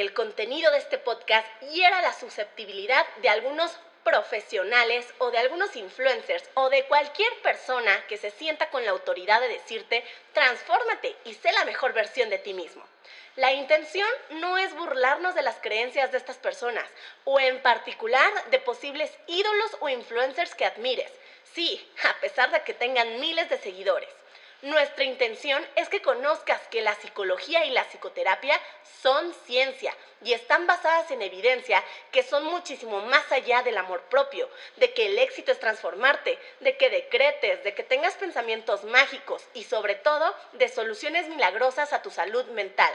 el contenido de este podcast hiera la susceptibilidad de algunos profesionales o de algunos influencers o de cualquier persona que se sienta con la autoridad de decirte, transfórmate y sé la mejor versión de ti mismo. La intención no es burlarnos de las creencias de estas personas o en particular de posibles ídolos o influencers que admires. Sí, a pesar de que tengan miles de seguidores. Nuestra intención es que conozcas que la psicología y la psicoterapia son ciencia y están basadas en evidencia que son muchísimo más allá del amor propio, de que el éxito es transformarte, de que decretes, de que tengas pensamientos mágicos y sobre todo de soluciones milagrosas a tu salud mental.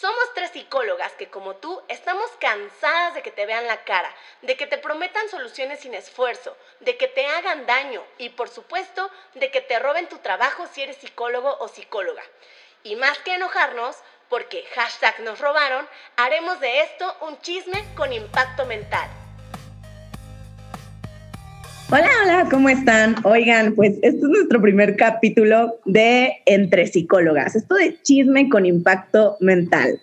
Somos tres psicólogas que como tú estamos cansadas de que te vean la cara, de que te prometan soluciones sin esfuerzo, de que te hagan daño y por supuesto de que te roben tu trabajo si eres psicólogo o psicóloga. Y más que enojarnos, porque hashtag nos robaron, haremos de esto un chisme con impacto mental. Hola, hola, ¿cómo están? Oigan, pues este es nuestro primer capítulo de Entre Psicólogas, esto de chisme con impacto mental.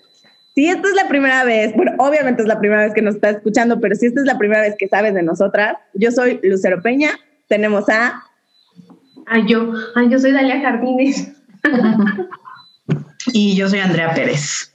Si esta es la primera vez, bueno, obviamente es la primera vez que nos está escuchando, pero si esta es la primera vez que sabes de nosotras, yo soy Lucero Peña, tenemos a... Ay, yo, ay, yo soy Dalia Jardines. y yo soy Andrea Pérez.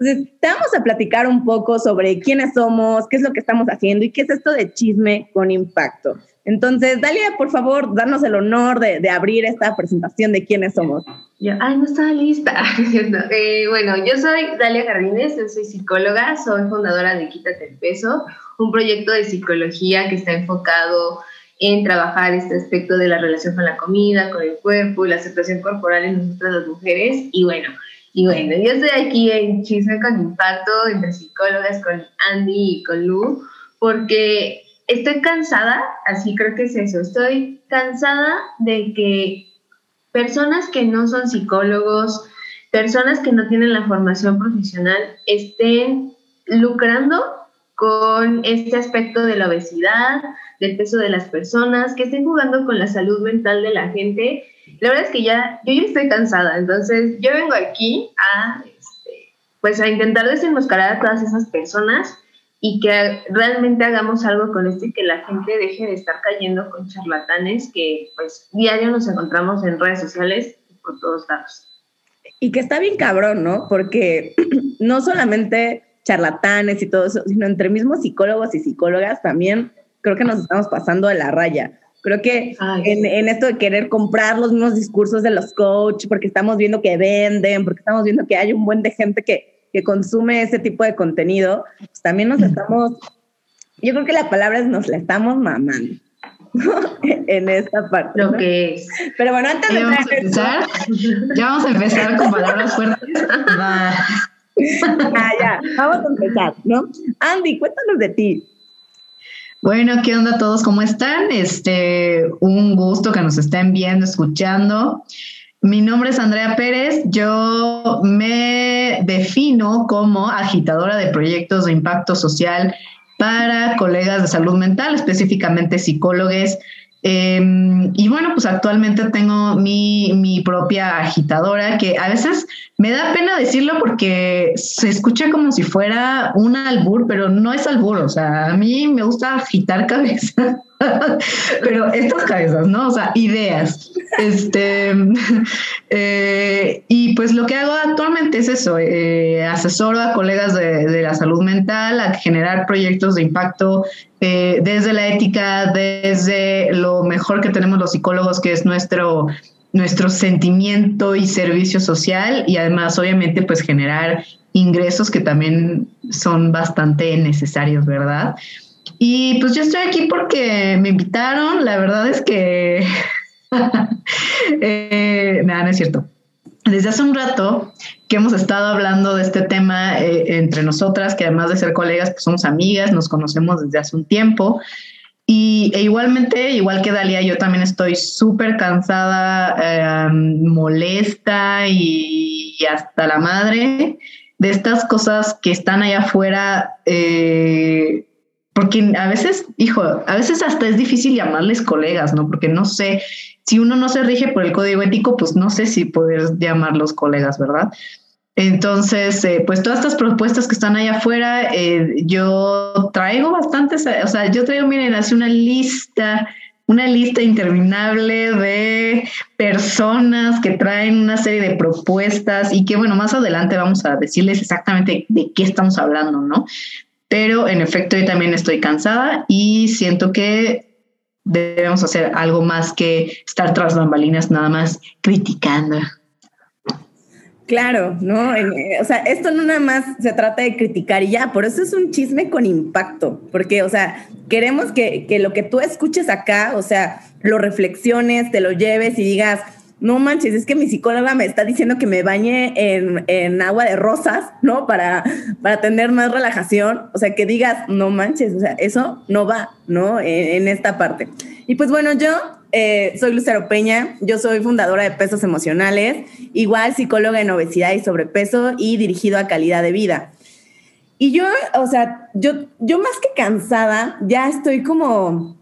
Entonces, te vamos a platicar un poco sobre quiénes somos, qué es lo que estamos haciendo y qué es esto de chisme con impacto. Entonces, Dalia, por favor, danos el honor de, abrir esta presentación de quiénes somos. Yo, ay, no estaba lista. Eh, bueno, yo soy Dalia Jardines, yo soy psicóloga, soy fundadora de Quítate el Peso, un proyecto de psicología que está enfocado en trabajar este aspecto de la relación con la comida, con el cuerpo y la aceptación corporal en nosotras las mujeres. Y bueno, y bueno, yo estoy aquí en Chisme con Impacto, entre psicólogas, con Andy y con Lu, porque estoy cansada, así creo que es eso, estoy cansada de que personas que no son psicólogos, personas que no tienen la formación profesional, estén lucrando con este aspecto de la obesidad, del peso de las personas, que estén jugando con la salud mental de la gente la verdad es que ya, yo ya estoy cansada, entonces yo vengo aquí a, este, pues a intentar desenmascarar a todas esas personas y que realmente hagamos algo con esto y que la gente deje de estar cayendo con charlatanes que pues diario nos encontramos en redes sociales por todos lados. Y que está bien cabrón, ¿no? Porque no solamente charlatanes y todo eso, sino entre mismos psicólogos y psicólogas también creo que nos estamos pasando de la raya. Creo que en, esto de querer comprar los mismos discursos de los coaches, porque estamos viendo que venden, porque estamos viendo que hay un buen de gente que, que consume ese tipo de contenido, pues también nos estamos, yo creo que la palabra es nos la estamos mamando. en esta parte. Lo que es. Pero bueno, antes de empezar, ya vamos a empezar con palabras fuertes. ah, ya, vamos a empezar, ¿no? Andy, cuéntanos de ti. Bueno, ¿qué onda todos? ¿Cómo están? Este, un gusto que nos estén viendo, escuchando. Mi nombre es Andrea Pérez. Yo me defino como agitadora de proyectos de impacto social para colegas de salud mental, específicamente psicólogos Em, y bueno, pues actualmente tengo mi, mi, propia agitadora que a veces me da pena decirlo porque se escucha como si fuera un albur, pero no es albur, o sea, a mí me gusta agitar cabeza. pero estas cabezas, ¿no? O sea, ideas. Este, eh, y pues lo que hago actualmente es eso, eh, asesoro a colegas de, la salud mental a generar proyectos de impacto eh, desde la ética, desde lo mejor que tenemos los psicólogos, que es nuestro nuestro sentimiento y servicio social y además obviamente pues generar ingresos que también son bastante necesarios, ¿verdad? Y pues yo estoy aquí porque me invitaron, la verdad es que... eh, nada, no es cierto. Desde hace un rato que hemos estado hablando de este tema eh, entre nosotras, que además de ser colegas, pues somos amigas, nos conocemos desde hace un tiempo. Y e igualmente, igual que Dalia, yo también estoy súper cansada, em, molesta y, hasta la madre de estas cosas que están allá afuera eh, porque a veces, hijo, a veces hasta es difícil llamarles colegas, ¿no? Porque no sé, si uno no se rige por el código ético, pues no sé si poder llamarlos colegas, ¿verdad? Entonces, eh, pues todas estas propuestas que están allá afuera, eh, yo traigo bastantes, o sea, yo traigo, miren, hace una lista, una lista interminable de personas que traen una serie de propuestas y que, bueno, más adelante vamos a decirles exactamente de qué estamos hablando, ¿no? Pero en efecto, yo también estoy cansada y siento que debemos hacer algo más que estar tras bambalinas nada más criticando. Claro, ¿no? Eh, o sea, esto no nada más se trata de criticar y ya, por eso es un chisme con impacto, porque, o sea, queremos que, que lo que tú escuches acá, o sea, lo reflexiones, te lo lleves y digas, no manches, es que mi psicóloga me está diciendo que me bañe en, agua de rosas, ¿no? Para, para tener más relajación. O sea, que digas, no manches, o sea, eso no va, ¿no? En, esta parte. Y pues bueno, yo eh, soy Lucero Peña, yo soy fundadora de Pesos Emocionales, igual psicóloga en obesidad y sobrepeso y dirigido a calidad de vida. Y yo, o sea, yo, yo más que cansada, ya estoy como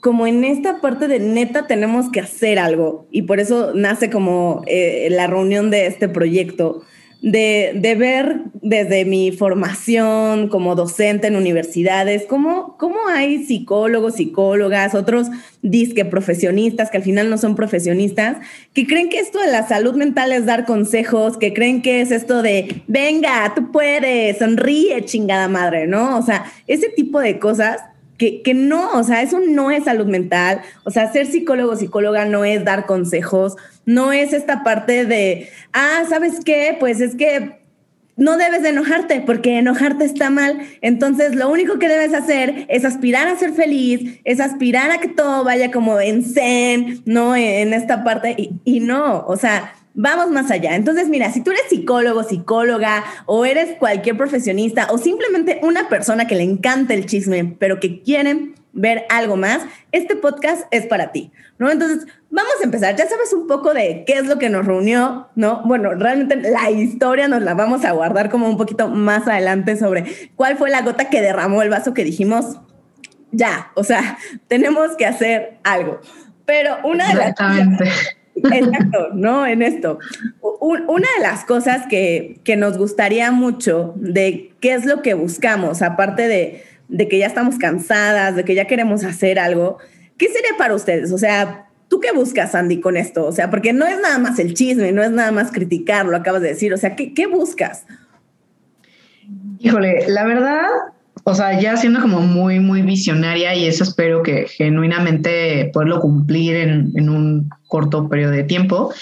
como en esta parte de neta tenemos que hacer algo y por eso nace como eh, la reunión de este proyecto, de, de, ver desde mi formación como docente en universidades, cómo, cómo hay psicólogos, psicólogas, otros disque profesionistas que al final no son profesionistas, que creen que esto de la salud mental es dar consejos, que creen que es esto de, venga, tú puedes, sonríe, chingada madre, ¿no? O sea, ese tipo de cosas que, no, o sea, eso no es salud mental, o sea, ser psicólogo o psicóloga no es dar consejos, no es esta parte de, ah, ¿sabes qué? Pues es que no debes de enojarte porque enojarte está mal. Entonces, lo único que debes hacer es aspirar a ser feliz, es aspirar a que todo vaya como en zen, ¿no? En esta parte. Y, y no, o sea, vamos más allá. Entonces, mira, si tú eres psicólogo, psicóloga, o eres cualquier profesionista, o simplemente una persona que le encanta el chisme, pero que quiere ver algo más, este podcast es para ti, ¿no? Entonces, vamos a empezar. Ya sabes un poco de qué es lo que nos reunió, ¿no? Bueno, realmente la historia nos la vamos a guardar como un poquito más adelante sobre cuál fue la gota que derramó el vaso que dijimos, ya, o sea, tenemos que hacer algo. Pero una de las Exacto, ¿no? En esto. una de las cosas que, nos gustaría mucho de qué es lo que buscamos, aparte de, de, que ya estamos cansadas, de que ya queremos hacer algo, ¿qué sería para ustedes? O sea, ¿tú qué buscas, Andy, con esto? O sea, porque no es nada más el chisme, no es nada más criticar, lo acabas de decir. O sea, ¿qué, qué buscas? Híjole, la verdad, o sea, ya siendo como muy, muy visionaria y eso espero que genuinamente poderlo cumplir en, un corto periodo de tiempo.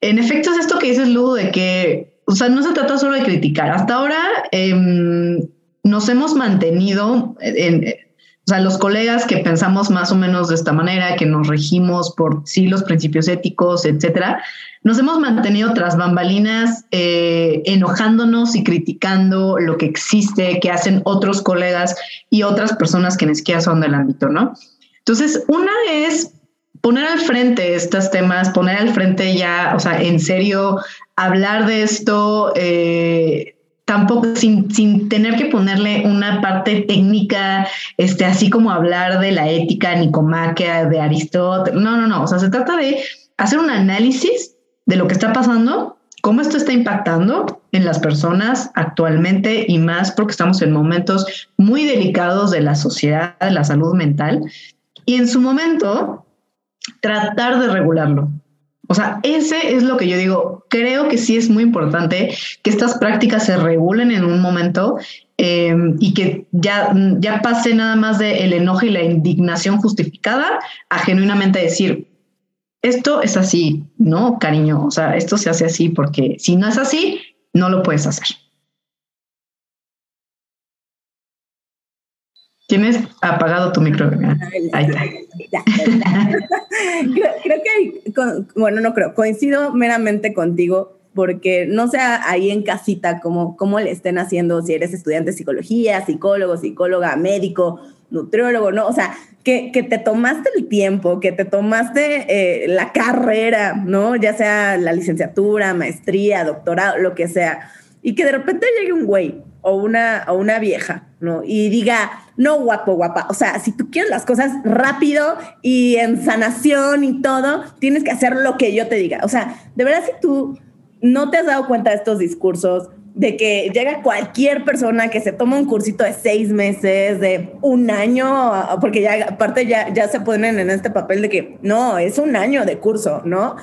En efecto, es esto que dices, Lu, de que, o sea, no se trata solo de criticar. Hasta ahora em, nos hemos mantenido en, o sea, los colegas que pensamos más o menos de esta manera, que nos regimos por sí los principios éticos, etcétera, nos hemos mantenido tras bambalinas eh, enojándonos y criticando lo que existe, que hacen otros colegas y otras personas que ni siquiera son del ámbito, ¿no? Entonces, una es poner al frente estos temas, poner al frente ya, o sea, en serio, hablar de esto. Eh, tampoco sin, sin, tener que ponerle una parte técnica, este, así como hablar de la ética nicomaquia de Aristóteles. No, no, no. O sea, se trata de hacer un análisis de lo que está pasando, cómo esto está impactando en las personas actualmente y más porque estamos en momentos muy delicados de la sociedad, de la salud mental. Y en su momento, tratar de regularlo. O sea, ese es lo que yo digo. Creo que sí es muy importante que estas prácticas se regulen en un momento eh, y que ya, ya pase nada más de el enojo y la indignación justificada a genuinamente decir, esto es así, ¿no, cariño? O sea, esto se hace así porque si no es así, no lo puedes hacer. Tienes apagado tu micro. Ahí está. creo, que, bueno, no creo, coincido meramente contigo porque no sea ahí en casita como cómo le estén haciendo si eres estudiante de psicología, psicólogo, psicóloga, médico, nutriólogo, ¿no? O sea, que, que te tomaste el tiempo, que te tomaste eh, la carrera, ¿no? Ya sea la licenciatura, maestría, doctorado, lo que sea, y que de repente llegue un güey o una, o una vieja, ¿no? Y diga, no, guapo, guapa. O sea, si tú quieres las cosas rápido y en sanación y todo, tienes que hacer lo que yo te diga. O sea, de verdad, si tú no te has dado cuenta de estos discursos de que llega cualquier persona que se toma un cursito de seis meses, de un año, porque ya aparte ya, ya se ponen en este papel de que no, es un año de curso, ¿no?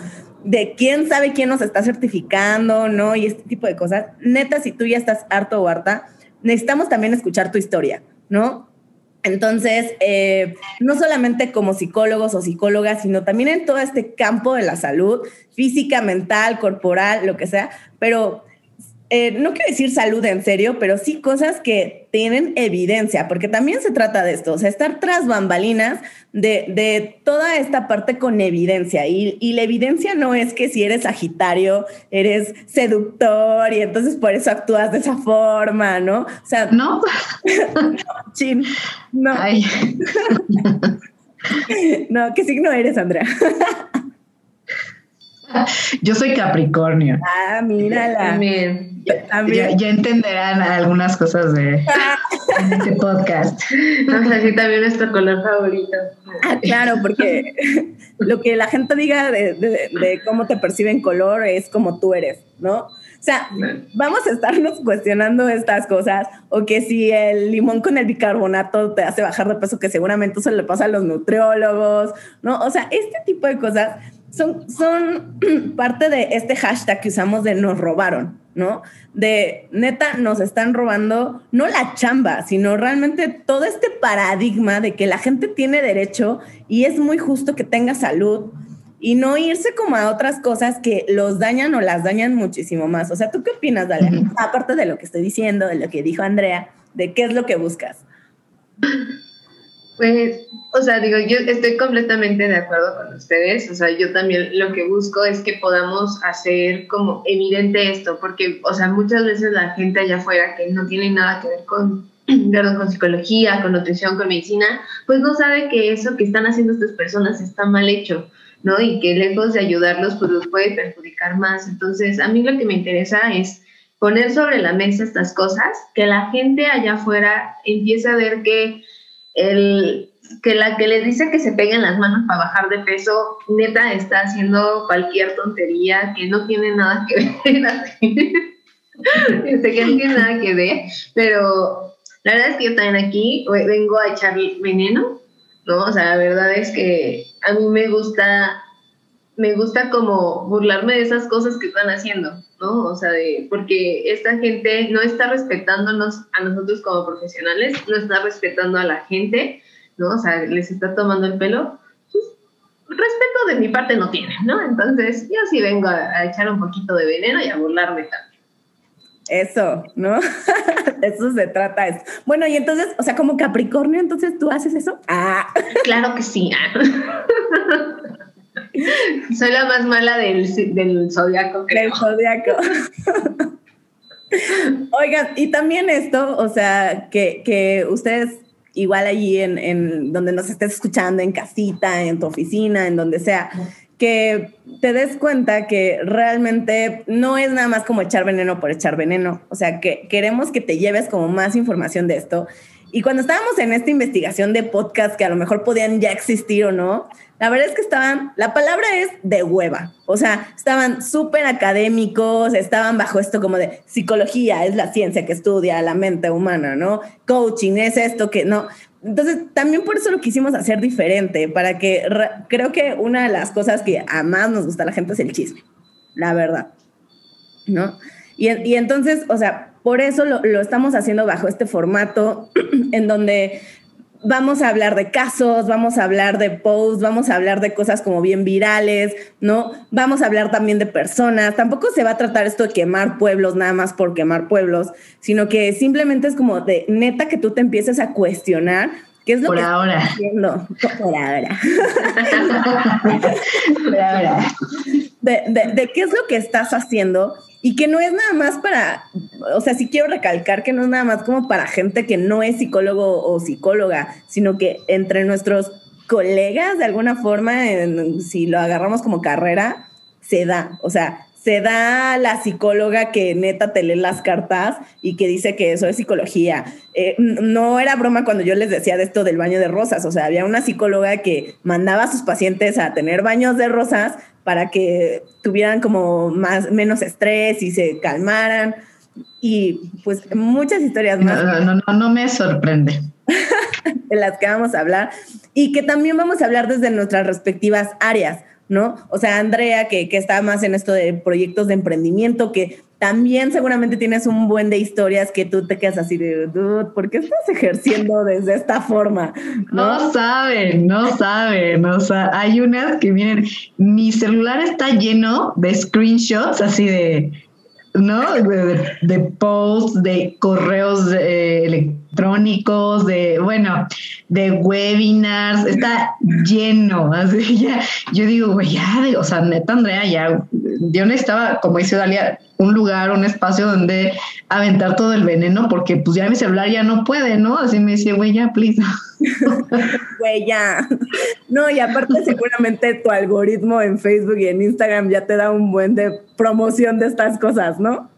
De quién sabe quién nos está certificando, ¿no? Y este tipo de cosas. Neta, si tú ya estás harto o harta, necesitamos también escuchar tu historia, ¿no? Entonces, eh, no solamente como psicólogos o psicólogas, sino también en todo este campo de la salud, física, mental, corporal, lo que sea, pero eh, no quiero decir salud en serio, pero sí cosas que tienen evidencia, porque también se trata de esto, o sea, estar tras bambalinas de, toda esta parte con evidencia. Y, la evidencia no es que si eres Sagitario, eres seductor y entonces por eso actúas de esa forma, ¿no? O sea, no. chin, no. no, ¿qué signo eres, Andrea? Yo soy Capricornio. Ah, mírala. También. Ya, ya, entenderán algunas cosas de este podcast. Vamos a también nuestro color favorito. Ah, claro, porque lo que la gente diga de, de, cómo te perciben color es como tú eres, ¿no? O sea, vamos a estarnos cuestionando estas cosas, o que si el limón con el bicarbonato te hace bajar de peso, que seguramente eso le pasa a los nutriólogos, ¿no? O sea, este tipo de cosas son, son parte de este hashtag que usamos de nos robaron, ¿no? De neta, nos están robando no la chamba, sino realmente todo este paradigma de que la gente tiene derecho y es muy justo que tenga salud y no irse como a otras cosas que los dañan o las dañan muchísimo más. O sea, ¿tú qué opinas, Dalia? Aparte de lo que estoy diciendo, de lo que dijo Andrea, de qué es lo que buscas. Pues, o sea, digo, yo estoy completamente de acuerdo con ustedes. O sea, yo también lo que busco es que podamos hacer como evidente esto, porque, o sea, muchas veces la gente allá afuera que no tiene nada que ver con, perdón, con psicología, con nutrición, con medicina, pues no sabe que eso que están haciendo estas personas está mal hecho, ¿no? Y que lejos de ayudarlos, pues los puede perjudicar más. Entonces, a mí lo que me interesa es poner sobre la mesa estas cosas, que la gente allá afuera empiece a ver que el que la que le dice que se peguen las manos para bajar de peso, neta está haciendo cualquier tontería que no tiene nada que ver. sé que no tiene nada que ver, pero la verdad es que yo también aquí vengo a echar veneno, ¿no? O sea, la verdad es que a mí me gusta, me gusta como burlarme de esas cosas que están haciendo, ¿no? O sea, de, porque esta gente no está respetándonos a nosotros como profesionales, no está respetando a la gente, ¿no? O sea, les está tomando el pelo. Pues, respeto de mi parte no tiene, ¿no? Entonces, yo sí vengo a, echar un poquito de veneno y a burlarme también. Eso, ¿no? eso se trata. Eso. Bueno, y entonces, o sea, como Capricornio, entonces tú haces eso. Ah. Claro que sí. Soy la más mala del, del zodiaco. Del zodiaco. Oigan, y también esto, o sea, que, que ustedes igual allí en, en, donde nos estés escuchando, en casita, en tu oficina, en donde sea, que te des cuenta que realmente no es nada más como echar veneno por echar veneno. O sea, que queremos que te lleves como más información de esto. Y cuando estábamos en esta investigación de podcast que a lo mejor podían ya existir o no, la verdad es que estaban, la palabra es de hueva, o sea, estaban súper académicos, estaban bajo esto como de psicología, es la ciencia que estudia la mente humana, ¿no? Coaching es esto que no. Entonces, también por eso lo quisimos hacer diferente, para que creo que una de las cosas que a más nos gusta a la gente es el chisme, la verdad, ¿no? Y, y entonces, o sea, por eso lo, lo estamos haciendo bajo este formato en donde vamos a hablar de casos, vamos a hablar de posts, vamos a hablar de cosas como bien virales, ¿no? Vamos a hablar también de personas. Tampoco se va a tratar esto de quemar pueblos nada más por quemar pueblos, sino que simplemente es como de neta que tú te empieces a cuestionar qué es lo por que ahora. estás haciendo. Por ahora. por ahora. De, qué es lo que estás haciendo y que no es nada más para, o sea, sí quiero recalcar que no es nada más como para gente que no es psicólogo o psicóloga, sino que entre nuestros colegas, de alguna forma, si lo agarramos como carrera, se da, o sea, se da la psicóloga que neta te lee las cartas y que dice que eso es psicología. Eh, no era broma cuando yo les decía de esto del baño de rosas, o sea, había una psicóloga que mandaba a sus pacientes a tener baños de rosas para que tuvieran como más, menos estrés y se calmaran. Y pues muchas historias más. No, no, no, no me sorprende. de las que vamos a hablar y que también vamos a hablar desde nuestras respectivas áreas. ¿No? O sea, Andrea, que, que, está más en esto de proyectos de emprendimiento, que también seguramente tienes un buen de historias que tú te quedas así de, ¿por qué estás ejerciendo desde esta forma? No, saben, no saben, o sea, hay unas que miren, mi celular está lleno de screenshots así de ¿no? De, posts, de correos electrónicos, de, bueno, de webinars, está lleno, así ya, yo digo, güey, ya, o sea, neta, Andrea, ya, yo necesitaba, como dice Dalia, un lugar, un espacio donde aventar todo el veneno, porque pues ya mi celular ya no puede, ¿no? Así me dice, güey, ya, please. Güey, ya. No, y aparte seguramente tu algoritmo en Facebook y en Instagram ya te da un buen de promoción de estas cosas, ¿no?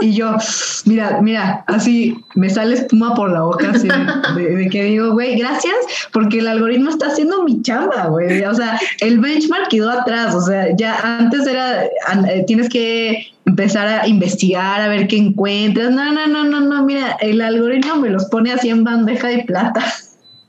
Y yo, mira, mira, así me sale espuma por la boca, así, de, que digo, güey, gracias, porque el algoritmo está haciendo mi chamba, güey. O sea, el benchmark quedó atrás, o sea, ya antes era, eh, tienes que empezar a investigar, a ver qué encuentras. No, no, no, no, no, mira, el algoritmo me los pone así en bandeja de plata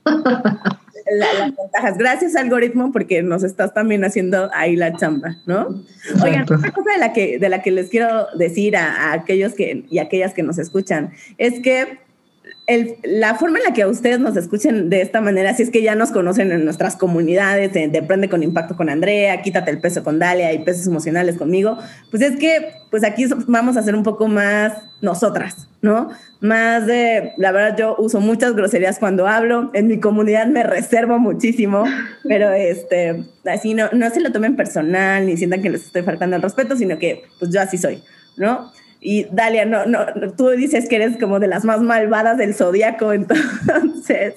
las ventajas. Gracias, algoritmo, porque nos estás también haciendo ahí la chamba, ¿no? Oigan, otra cosa de la que, de la que les quiero decir a, a aquellos que, y aquellas que nos escuchan es que la forma en la que ustedes nos escuchen de esta manera, si es que ya nos conocen en nuestras comunidades, de, Prende con Impacto con Andrea, Quítate el peso con Dalia y Pesos Emocionales conmigo, pues es que pues aquí vamos a hacer un poco más nosotras, ¿no? Más de, la verdad yo uso muchas groserías cuando hablo, en mi comunidad me reservo muchísimo, pero este, así no, no se lo tomen personal ni sientan que les estoy faltando el respeto, sino que pues yo así soy, ¿no? Y Dalia, no, no, tú dices que eres como de las más malvadas del zodiaco, entonces.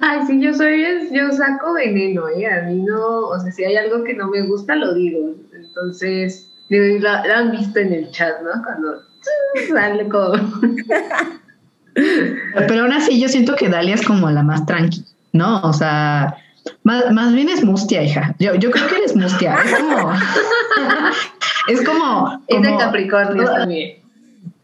Ay, sí, yo soy, yo saco veneno, ¿eh? A mí no, o sea, si hay algo que no me gusta, lo digo. Entonces, la, la han visto en el chat, ¿no? Cuando sale como. Pero aún así, yo siento que Dalia es como la más tranqui, ¿no? O sea, más, más bien es mustia, hija. Yo, yo creo que eres mustia. Es como. es como. Es de Capricornio también.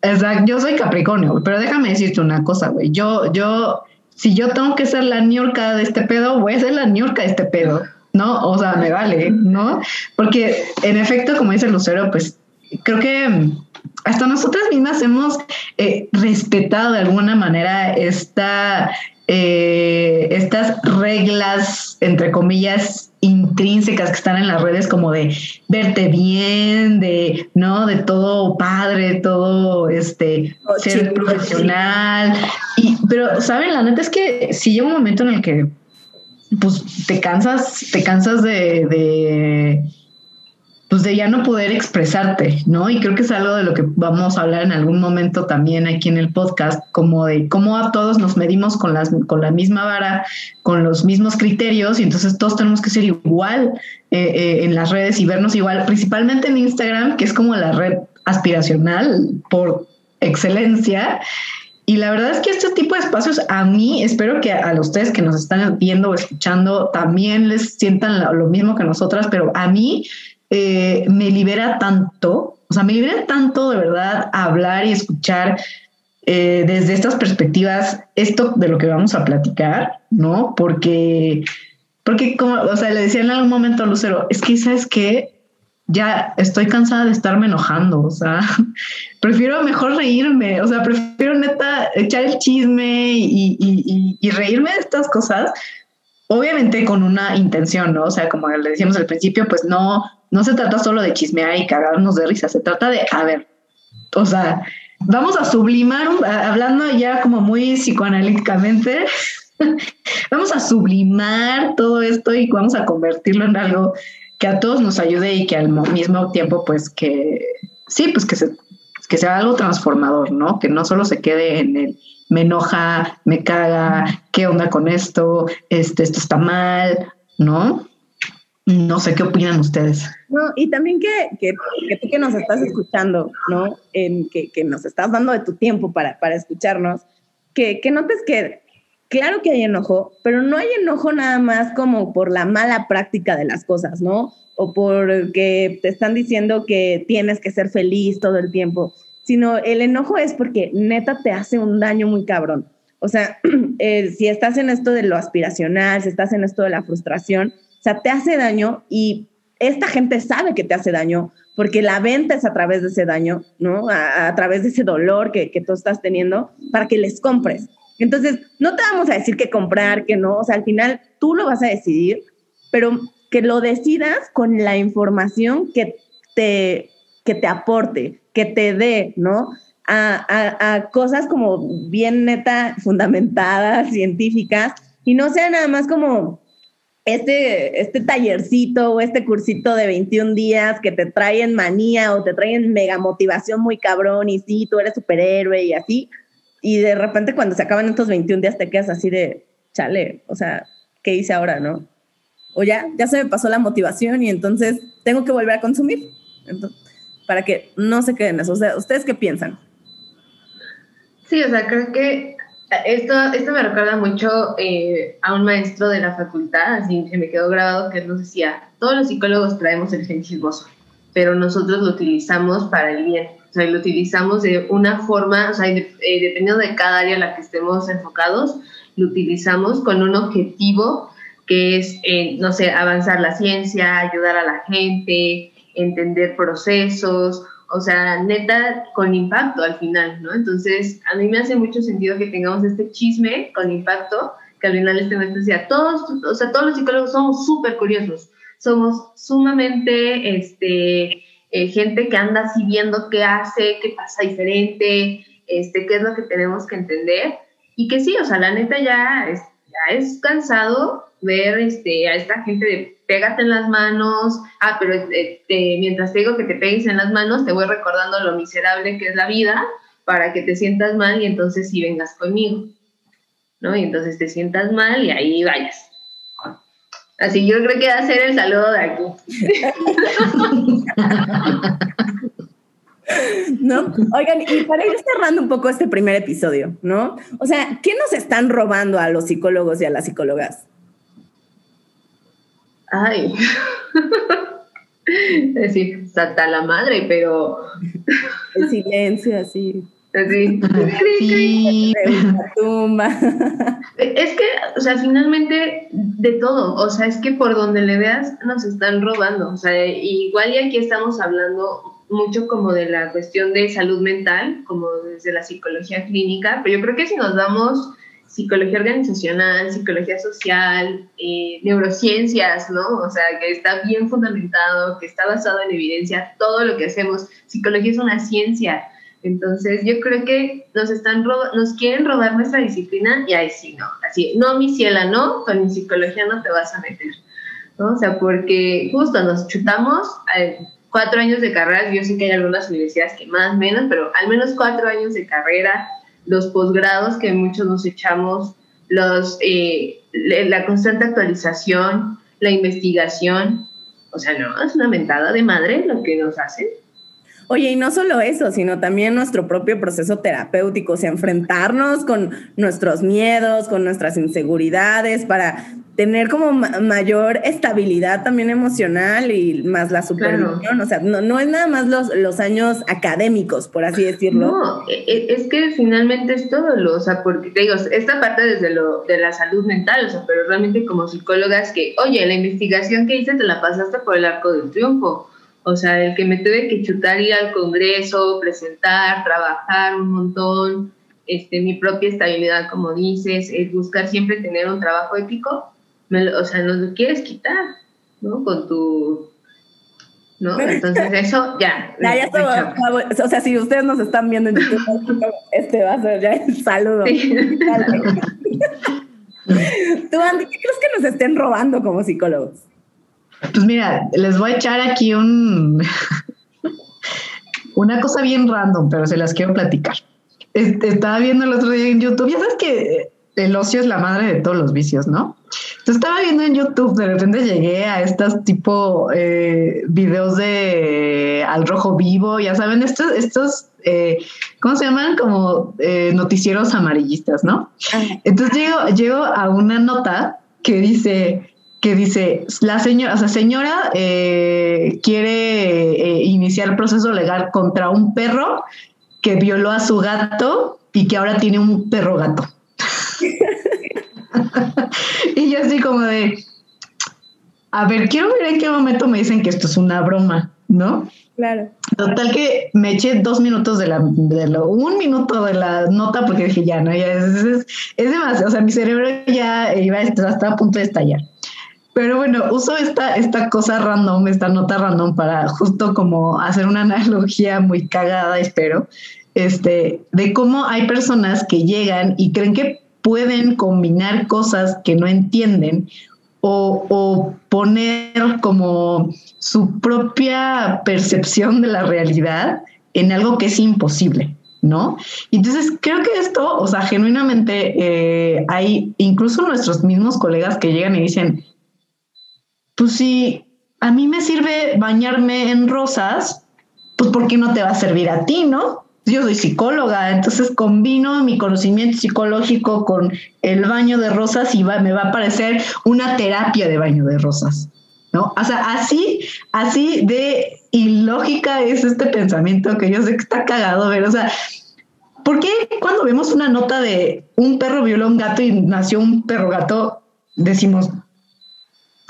Exacto, yo soy Capricornio, pero déjame decirte una cosa, güey. Yo, yo, si yo tengo que ser la ñorca de este pedo, voy a ser la ñorca de este pedo, ¿no? O sea, me vale, ¿no? Porque en efecto, como dice Lucero, pues creo que hasta nosotras mismas hemos eh, respetado de alguna manera esta, eh, estas reglas, entre comillas, intrínsecas que están en las redes como de verte bien, de no, de todo padre, todo este oh, ser profesional. Y, pero, ¿saben? La neta es que si llega un momento en el que pues te cansas, te cansas de pues de ya no poder expresarte, ¿no? Y creo que es algo de lo que vamos a hablar en algún momento también aquí en el podcast, como de cómo a todos nos medimos con, las, con la misma vara, con los mismos criterios, y entonces todos tenemos que ser igual eh, eh, en las redes y vernos igual, principalmente en Instagram, que es como la red aspiracional por excelencia. Y la verdad es que este tipo de espacios a mí, espero que a, ustedes que nos están viendo o escuchando también les sientan lo mismo que nosotras, pero a mí eh, me libera tanto, o sea, me libera tanto de verdad hablar y escuchar eh, desde estas perspectivas esto de lo que vamos a platicar, ¿no? Porque, porque como, o sea, le decía en algún momento a Lucero, es que, ¿sabes? Ya estoy cansada de estarme enojando, o sea, prefiero mejor reírme, o sea, prefiero neta echar el chisme y, y reírme de estas cosas, obviamente con una intención, ¿no? O sea, como le decíamos al principio, pues no, no se trata solo de chismear y cagarnos de risa, se trata de, a ver, o sea, vamos a sublimar, hablando ya como muy psicoanalíticamente, vamos a sublimar todo esto y vamos a convertirlo en algo que a todos nos ayude y que al mismo tiempo, pues que sí, pues que, se, que sea algo transformador, ¿no? Que no solo se quede en el me enoja, me caga, qué onda con esto, este, esto está mal, ¿no? No sé qué opinan ustedes. No, y también que, que, que tú que nos estás escuchando, ¿no? En, que, que, nos estás dando de tu tiempo para, para escucharnos, que, que notes que claro que hay enojo, pero no hay enojo nada más como por la mala práctica de las cosas, ¿no? O porque te están diciendo que tienes que ser feliz todo el tiempo, sino el enojo es porque neta te hace un daño muy cabrón. O sea, eh, si estás en esto de lo aspiracional, si estás en esto de la frustración, o sea, te hace daño y esta gente sabe que te hace daño porque la venta es a través de ese daño, ¿no? A, través de ese dolor que, que, tú estás teniendo para que les compres. Entonces, no te vamos a decir qué comprar, que no, o sea, al final tú lo vas a decidir, pero que lo decidas con la información que te, que te aporte, que te dé, ¿no? A, a cosas como bien neta, fundamentadas, científicas, y no sea nada más como este, este tallercito o este cursito de 21 días que te traen manía o te traen mega motivación muy cabrón y sí, tú eres superhéroe y así. Y de repente cuando se acaban estos 21 días te quedas así de, chale, o sea, ¿qué hice ahora, no? O ya, ya se me pasó la motivación y entonces tengo que volver a consumir. Para que no se queden eso. O sea, ¿ustedes qué piensan? Sí, o sea, creo que esto, esto me recuerda mucho eh, a un maestro de la facultad, así que me quedó grabado, que nos decía, todos los psicólogos traemos el gen pero nosotros lo utilizamos para el bien, o sea, lo utilizamos de una forma, o sea, eh, dependiendo de cada área en la que estemos enfocados, lo utilizamos con un objetivo que es, eh, no sé, avanzar la ciencia, ayudar a la gente, entender procesos, o sea, neta, con impacto al final, ¿no? Entonces, a mí me hace mucho sentido que tengamos este chisme con impacto, que al final este maestro decía, todos, o sea, todos los psicólogos somos súper curiosos, somos sumamente, este, eh, gente que anda así viendo qué hace, qué pasa diferente, este, qué es lo que tenemos que entender, y que sí, o sea, la neta ya es, ya es cansado ver este, a esta gente de pégate en las manos, ah, pero eh, te, mientras te digo que te pegues en las manos, te voy recordando lo miserable que es la vida para que te sientas mal y entonces sí vengas conmigo, ¿no? Y entonces te sientas mal y ahí vayas. Así yo creo que va a ser el saludo de aquí. ¿No? Oigan, y para ir cerrando un poco este primer episodio, ¿no? O sea, ¿qué nos están robando a los psicólogos y a las psicólogas? Ay. es decir, hasta la madre, pero. El silencio, así. Así. Sí. tumba. Es que, o sea, finalmente de todo, o sea, es que por donde le veas nos están robando, o sea, igual y aquí estamos hablando mucho como de la cuestión de salud mental, como desde la psicología clínica, pero yo creo que si nos damos psicología organizacional, psicología social, eh, neurociencias, ¿no? O sea, que está bien fundamentado, que está basado en evidencia, todo lo que hacemos. Psicología es una ciencia. Entonces, yo creo que nos están nos quieren robar nuestra disciplina y ahí sí, no. Así, no, mi ciela, no, con mi psicología no te vas a meter. ¿no? O sea, porque justo nos chutamos eh, cuatro años de carrera, yo sé que hay algunas universidades que más, menos, pero al menos cuatro años de carrera, los posgrados que muchos nos echamos, los, eh, la constante actualización, la investigación. O sea, no, es una mentada de madre lo que nos hacen. Oye, y no solo eso, sino también nuestro propio proceso terapéutico, o sea, enfrentarnos con nuestros miedos, con nuestras inseguridades, para tener como mayor estabilidad también emocional y más la supervisión. Claro. O sea, no, no, es nada más los, los años académicos, por así decirlo. No, e, e, es que finalmente es todo lo, o sea, porque te digo, esta parte desde lo de la salud mental, o sea, pero realmente como psicólogas que, oye, la investigación que hice te la pasaste por el arco del triunfo. O sea, el que me tuve que chutar ir al Congreso, presentar, trabajar un montón, este, mi propia estabilidad, como dices, es buscar siempre tener un trabajo ético, me, o sea, nos lo quieres quitar, ¿no? Con tu... ¿No? Entonces eso ya. ya, ya todo, o sea, si ustedes nos están viendo en YouTube, este va a ser ya el saludo. Sí. Tú, Andy, ¿qué crees que nos estén robando como psicólogos? Pues mira, les voy a echar aquí un una cosa bien random, pero se las quiero platicar. Estaba viendo el otro día en YouTube, ya sabes que el ocio es la madre de todos los vicios, ¿no? Estaba viendo en YouTube, de repente llegué a estos tipo eh, videos de Al Rojo Vivo, ya saben, estos, estos eh, ¿cómo se llaman? Como eh, noticieros amarillistas, ¿no? Entonces llego, llego a una nota que dice, que dice, la señora, o sea, señora quiere iniciar el proceso legal contra un perro que violó a su gato y que ahora tiene un perro gato. y yo así como de, a ver, quiero ver en qué momento me dicen que esto es una broma, ¿no? Claro. Total que me eché dos minutos de la, de lo, un minuto de la nota porque dije, ya, no, ya es, es, demasiado, o sea, mi cerebro ya iba hasta a punto de estallar. Pero bueno, uso esta, esta cosa random, esta nota random para justo como hacer una analogía muy cagada, espero, este, de cómo hay personas que llegan y creen que pueden combinar cosas que no entienden o, poner como su propia percepción de la realidad en algo que es imposible, ¿no? Entonces, creo que esto, o sea, genuinamente eh, hay incluso nuestros mismos colegas que llegan y dicen, pues si a mí me sirve bañarme en rosas, pues ¿por qué no te va a servir a ti, no? Yo soy psicóloga, entonces combino mi conocimiento psicológico con el baño de rosas y me va a parecer una terapia de baño de rosas, ¿no? O sea, así, así de ilógica es este pensamiento que yo sé que está cagado, pero o sea, ¿por qué cuando vemos una nota de un perro violó a un gato y nació un perro gato, decimos,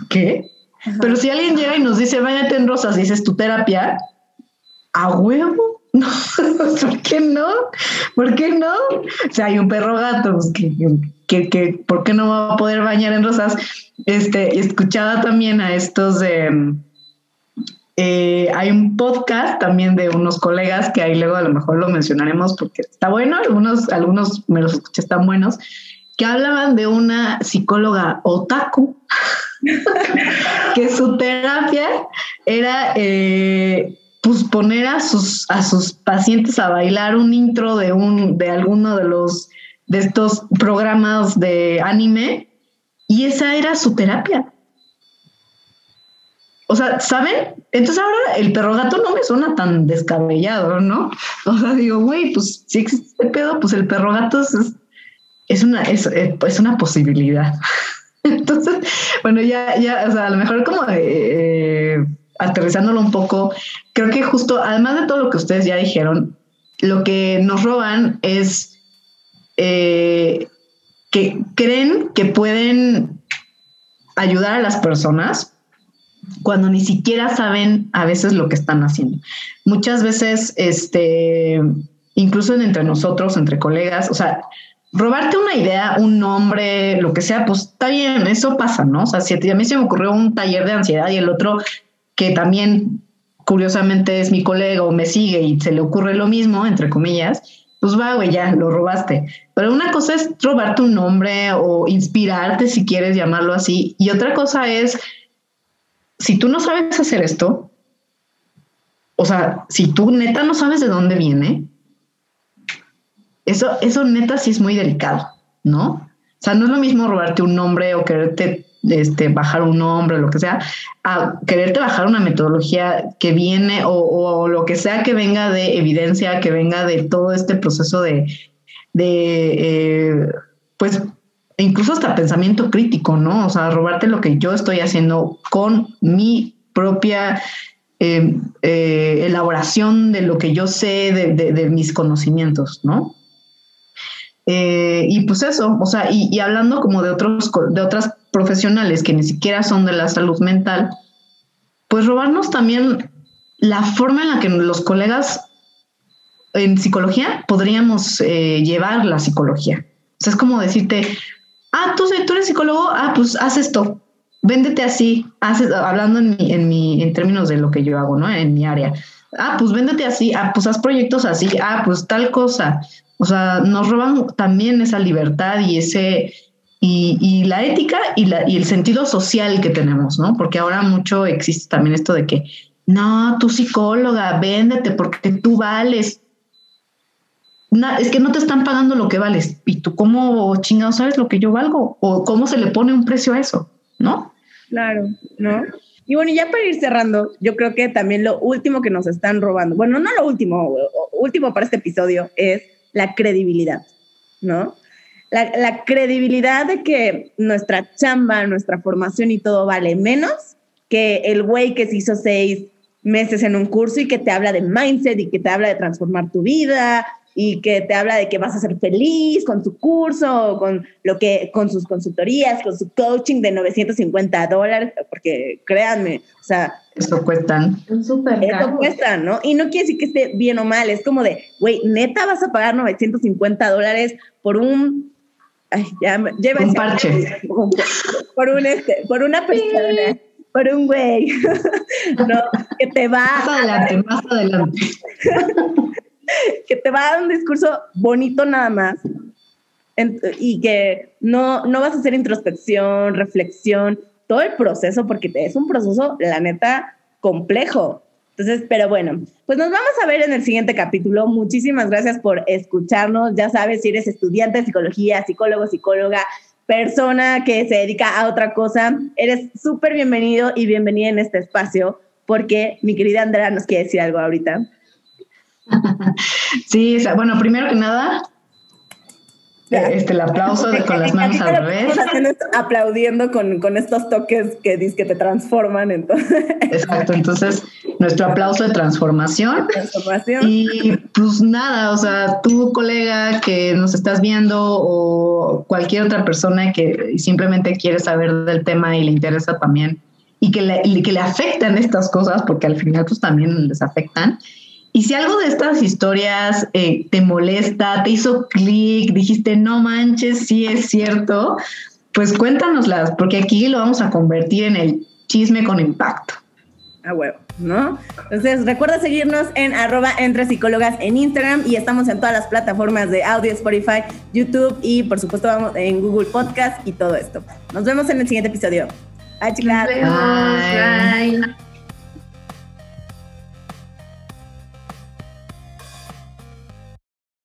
¿qué? Pero si alguien llega y nos dice, váyate en rosas y es tu terapia, a huevo no, ¿por qué no? ¿Por qué no? O sea, hay un perro gato, pues, que, que, ¿por qué no va a poder bañar en rosas? Este, escuchaba también a estos de... Eh, hay un podcast también de unos colegas que ahí luego a lo mejor lo mencionaremos porque está bueno, algunos, algunos me los escuché, están buenos, que hablaban de una psicóloga otaku, que su terapia era eh, pues poner a sus, a sus pacientes a bailar un intro de, un, de alguno de los de estos programas de anime y esa era su terapia. O sea, ¿saben? Entonces ahora el perro gato no me suena tan descabellado, ¿no? O sea, digo, güey, pues si existe este pedo, pues el perro gato es, es una, es, es, una posibilidad. Entonces, bueno, ya, ya, o sea, a lo mejor como eh, aterrizándolo un poco, creo que justo, además de todo lo que ustedes ya dijeron, lo que nos roban es eh, que creen que pueden ayudar a las personas cuando ni siquiera saben a veces lo que están haciendo. Muchas veces, este, incluso entre nosotros, entre colegas, o sea, robarte una idea, un nombre, lo que sea, pues está bien, eso pasa, ¿no? O sea, si a mí se me ocurrió un taller de ansiedad y el otro que también curiosamente es mi colega o me sigue y se le ocurre lo mismo, entre comillas, pues va, güey, ya lo robaste. Pero una cosa es robarte un nombre o inspirarte, si quieres llamarlo así, y otra cosa es, si tú no sabes hacer esto, o sea, si tú neta no sabes de dónde viene, eso, eso neta sí es muy delicado, ¿no? O sea, no es lo mismo robarte un nombre o quererte este, bajar un nombre, o lo que sea, a quererte bajar una metodología que viene o, lo que sea que venga de evidencia, que venga de todo este proceso de, de eh, pues, incluso hasta pensamiento crítico, ¿no? O sea, robarte lo que yo estoy haciendo con mi propia eh, eh, elaboración de lo que yo sé, de mis conocimientos, ¿no? Eh, y pues eso, o sea, y, hablando como de otros, de otras profesionales que ni siquiera son de la salud mental, pues robarnos también la forma en la que los colegas en psicología podríamos eh, llevar la psicología. O sea, es como decirte, ah, tú, tú eres psicólogo, ah, pues haz esto, véndete así, haces, hablando en, mi, en, mi, en términos de lo que yo hago, ¿no? En mi área. Ah, pues véndete así, ah, pues haz proyectos así, ah, pues tal cosa. O sea, nos roban también esa libertad y ese y, la ética y, la, y el sentido social que tenemos, ¿no? Porque ahora mucho existe también esto de que, no, tú psicóloga, véndete porque tú vales. es que no te están pagando lo que vales. ¿Y tú cómo chingado sabes lo que yo valgo? ¿O cómo se le pone un precio a eso? ¿No? Claro, ¿no? Y bueno, ya para ir cerrando, yo creo que también lo último que nos están robando, bueno, no lo último, último para este episodio es la credibilidad, ¿no? La, la credibilidad de que nuestra chamba, nuestra formación y todo vale menos que el güey que se hizo seis meses en un curso y que te habla de mindset y que te habla de transformar tu vida y que te habla de que vas a ser feliz con tu curso, con lo que, con sus consultorías, con su coaching de 950 dólares, porque créanme, o sea, eso cuestan. Súper Eso cuesta, ¿no? Y no quiere decir que esté bien o mal, es como de, güey, neta vas a pagar 950 dólares por un Ay, ya, un parche. Por un este, por una persona por un güey, no, que te va más adelante, más adelante. que te va a dar un discurso bonito nada más y que no, no vas a hacer introspección, reflexión, todo el proceso, porque es un proceso, la neta, complejo. Entonces, pero bueno, pues nos vamos a ver en el siguiente capítulo. Muchísimas gracias por escucharnos. Ya sabes, si eres estudiante de psicología, psicólogo, psicóloga, persona que se dedica a otra cosa, eres súper bienvenido y bienvenida en este espacio, porque mi querida Andrea nos quiere decir algo ahorita. Sí, bueno, primero que nada, este, el aplauso de, con las manos al revés. Aplaudiendo con, con, estos toques que dices que te transforman. Entonces. Exacto, entonces nuestro aplauso de transformación. transformación. Y pues nada, o sea, tú colega que nos estás viendo o cualquier otra persona que simplemente quiere saber del tema y le interesa también y que le, que le afectan estas cosas, porque al final pues también les afectan y si algo de estas historias eh, te molesta, te hizo clic, dijiste, no manches, sí es cierto, pues cuéntanoslas, porque aquí lo vamos a convertir en el chisme con impacto. A huevo, ¿no? Entonces, recuerda seguirnos en arroba entre psicólogas en Instagram y estamos en todas las plataformas de audio, Spotify, YouTube y por supuesto vamos en Google Podcast y todo esto. Nos vemos en el siguiente episodio. Bye, chicas. Bye.